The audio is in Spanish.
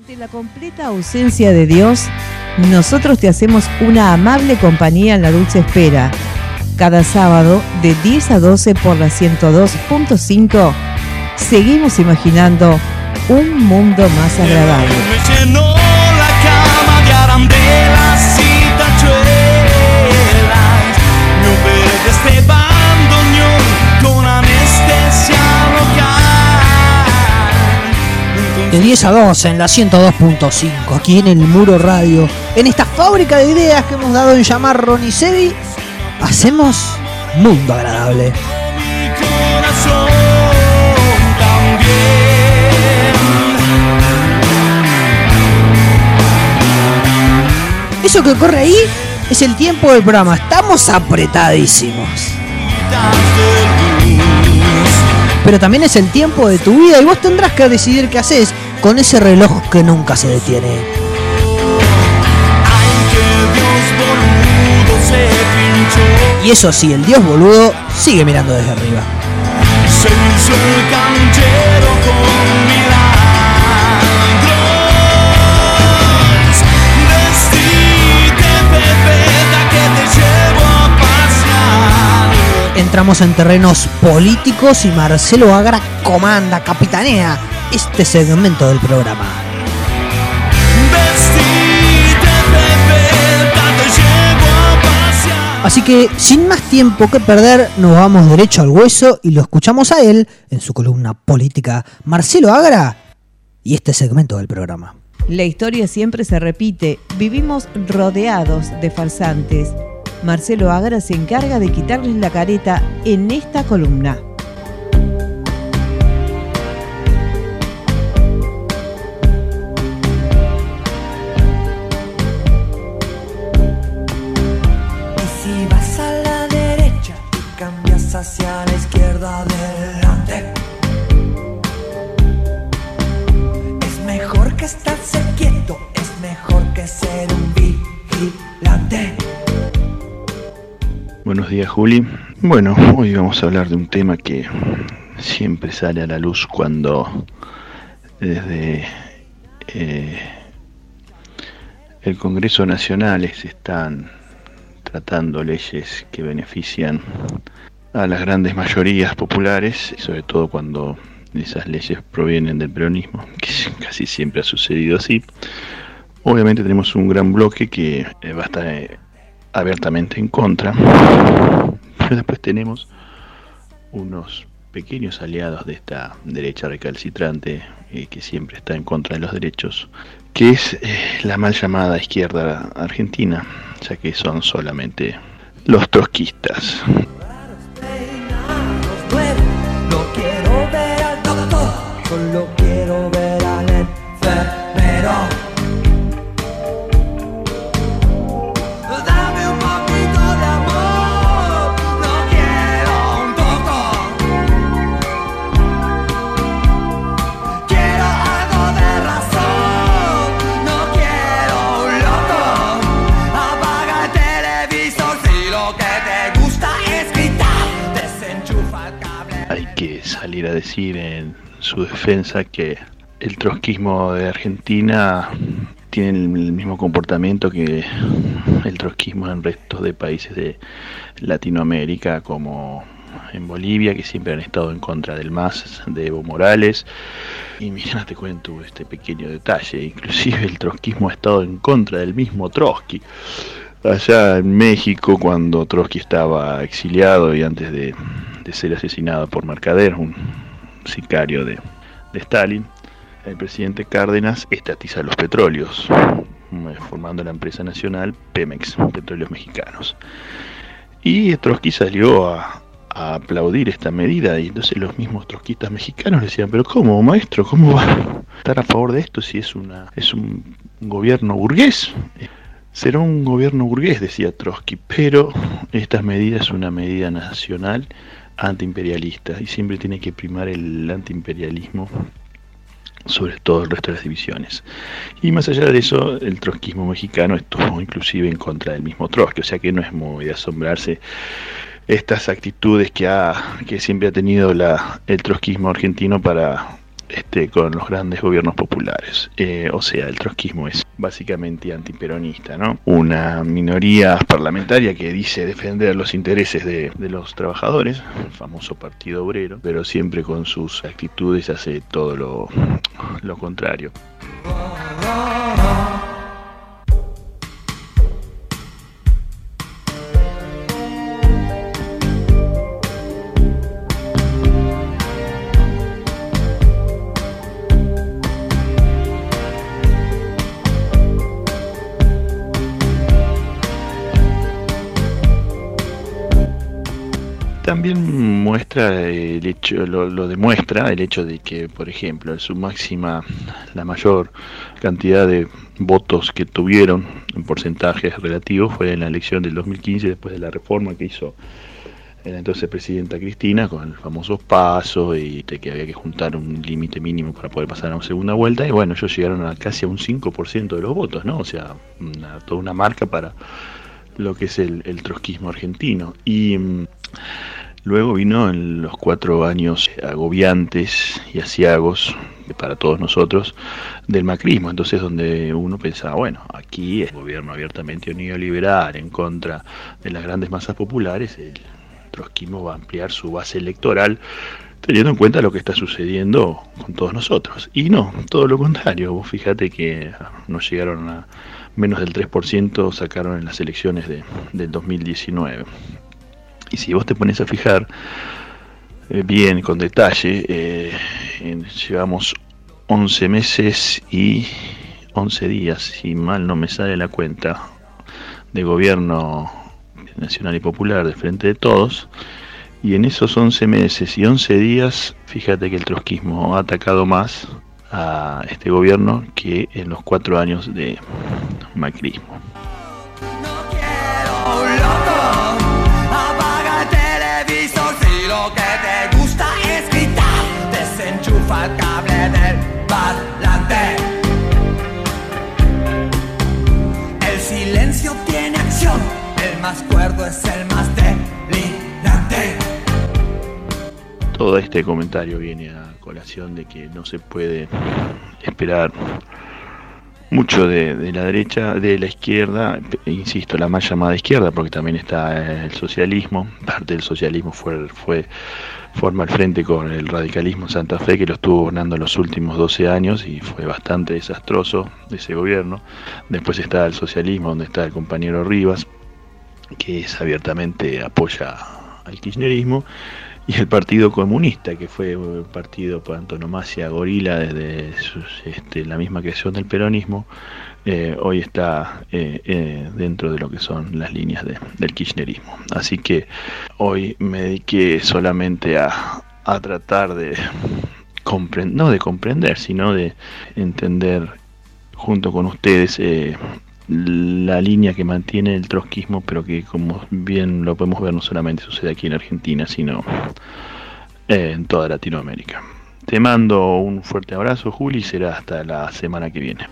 Ante la completa ausencia de Dios, nosotros te hacemos una amable compañía en la dulce espera. Cada sábado de 10 a 12 por la 102.5, seguimos imaginando un mundo más agradable. De 10 a 12 en la 102.5, aquí en el Muro Radio, en esta fábrica de ideas que hemos dado en llamar Ronicevi, hacemos mundo agradable. Eso que ocurre ahí es el tiempo del programa, estamos apretadísimos. Pero también es el tiempo de tu vida y vos tendrás que decidir qué haces con ese reloj que nunca se detiene. Y eso sí, el dios boludo sigue mirando desde arriba. Entramos en terrenos políticos y Marcelo Agra comanda, capitanea este segmento del programa. Así que, sin más tiempo que perder, nos vamos derecho al hueso y lo escuchamos a él en su columna política Marcelo Agra y este segmento del programa. La historia siempre se repite, vivimos rodeados de farsantes. Marcelo Agra se encarga de quitarles la careta en esta columna. Estarse quieto, es mejor que ser un vigilante. Buenos días, Juli. Bueno, hoy vamos a hablar de un tema que siempre sale a la luz cuando desde eh, el Congreso Nacional se están tratando leyes que benefician a las grandes mayorías populares, sobre todo cuando esas leyes provienen del peronismo, que casi siempre ha sucedido así. Obviamente tenemos un gran bloque que eh, va a estar eh, abiertamente en contra, pero después tenemos unos pequeños aliados de esta derecha recalcitrante eh, que siempre está en contra de los derechos, que es la mal llamada izquierda argentina, ya que son solamente los trotskistas. Salir decir en su defensa que el trotskismo de Argentina tiene el mismo comportamiento que el trotskismo en restos de países de Latinoamérica como en Bolivia que siempre han estado en contra del MAS de Evo Morales. Y mira te cuento este pequeño detalle. Inclusive el trotskismo ha estado en contra del mismo Trotsky allá en México cuando Trotsky estaba exiliado y antes de, de ser asesinado por Mercader, un sicario de, de Stalin, el presidente Cárdenas estatiza los petróleos, eh, formando la empresa nacional Pemex, Petróleos Mexicanos. Y Trotsky salió a, a aplaudir esta medida y entonces los mismos trotskistas mexicanos decían, pero ¿cómo, maestro? ¿Cómo va a estar a favor de esto si es, una, es un gobierno burgués? Será un gobierno burgués, decía Trotsky, pero esta medida es una medida nacional antiimperialista y siempre tiene que primar el antiimperialismo sobre todo el resto de las divisiones. Y más allá de eso, el trotskismo mexicano estuvo inclusive en contra del mismo Trotsky, o sea que no es muy de asombrarse estas actitudes que, ha, que siempre ha tenido la, el trotskismo argentino para este, con los grandes gobiernos populares. Eh, o sea, el trotskismo es básicamente antiperonista, ¿no? Una minoría parlamentaria que dice defender los intereses de, de los trabajadores, el famoso Partido Obrero, pero siempre con sus actitudes hace todo lo, lo contrario. También muestra el hecho, lo, demuestra el hecho de que, por ejemplo, su máxima, la mayor cantidad de votos que tuvieron en porcentajes relativos fue en la elección del 2015 después de la reforma que hizo la entonces presidenta Cristina con el famoso paso y de que había que juntar un límite mínimo para poder pasar a una segunda vuelta y bueno, ellos llegaron a casi a un 5% de los votos, ¿no? O sea, toda una marca para lo que es el, el trotskismo argentino. Y mm, luego vino en los cuatro años agobiantes y asiagos para todos nosotros del macrismo, entonces donde uno pensaba, bueno, aquí es gobierno abiertamente neoliberal en contra de las grandes masas populares, el trotskismo va a ampliar su base electoral teniendo en cuenta lo que está sucediendo con todos nosotros. Y no, todo lo contrario, vos fíjate que nos llegaron a menos del 3%, sacaron en las elecciones de, del 2019. Y si vos te pones a fijar eh, bien, con detalle, eh, llevamos 11 meses y 11 días, si mal no me sale la cuenta, de gobierno nacional y popular de frente de todos. Y en esos 11 meses y 11 días, fíjate que el trotskismo ha atacado más a este gobierno que en los cuatro años de macrismo. El cable del parlante. El silencio tiene acción. El más cuerdo es el más delirante. Todo este comentario viene a colación de que no se puede esperar mucho de, de la derecha, de la izquierda, insisto, la más llamada izquierda, porque también está el socialismo, parte del socialismo fue, fue forma el frente con el radicalismo en Santa Fe, que lo estuvo gobernando los últimos 12 años y fue bastante desastroso ese gobierno. Después está el socialismo, donde está el compañero Rivas, que es abiertamente apoya al kirchnerismo, y el Partido Comunista, que fue un partido por antonomasia gorila desde sus- este, la misma creación del peronismo, eh, hoy está eh, eh, dentro de lo que son las líneas de- del kirchnerismo. Así que hoy me dediqué solamente a, a tratar de no de comprender, sino de entender junto con ustedes eh, la línea que mantiene el trotskismo, pero que como bien lo podemos ver no solamente sucede aquí en Argentina, sino eh, en toda Latinoamérica. Te mando un fuerte abrazo, Juli, y será hasta la semana que viene.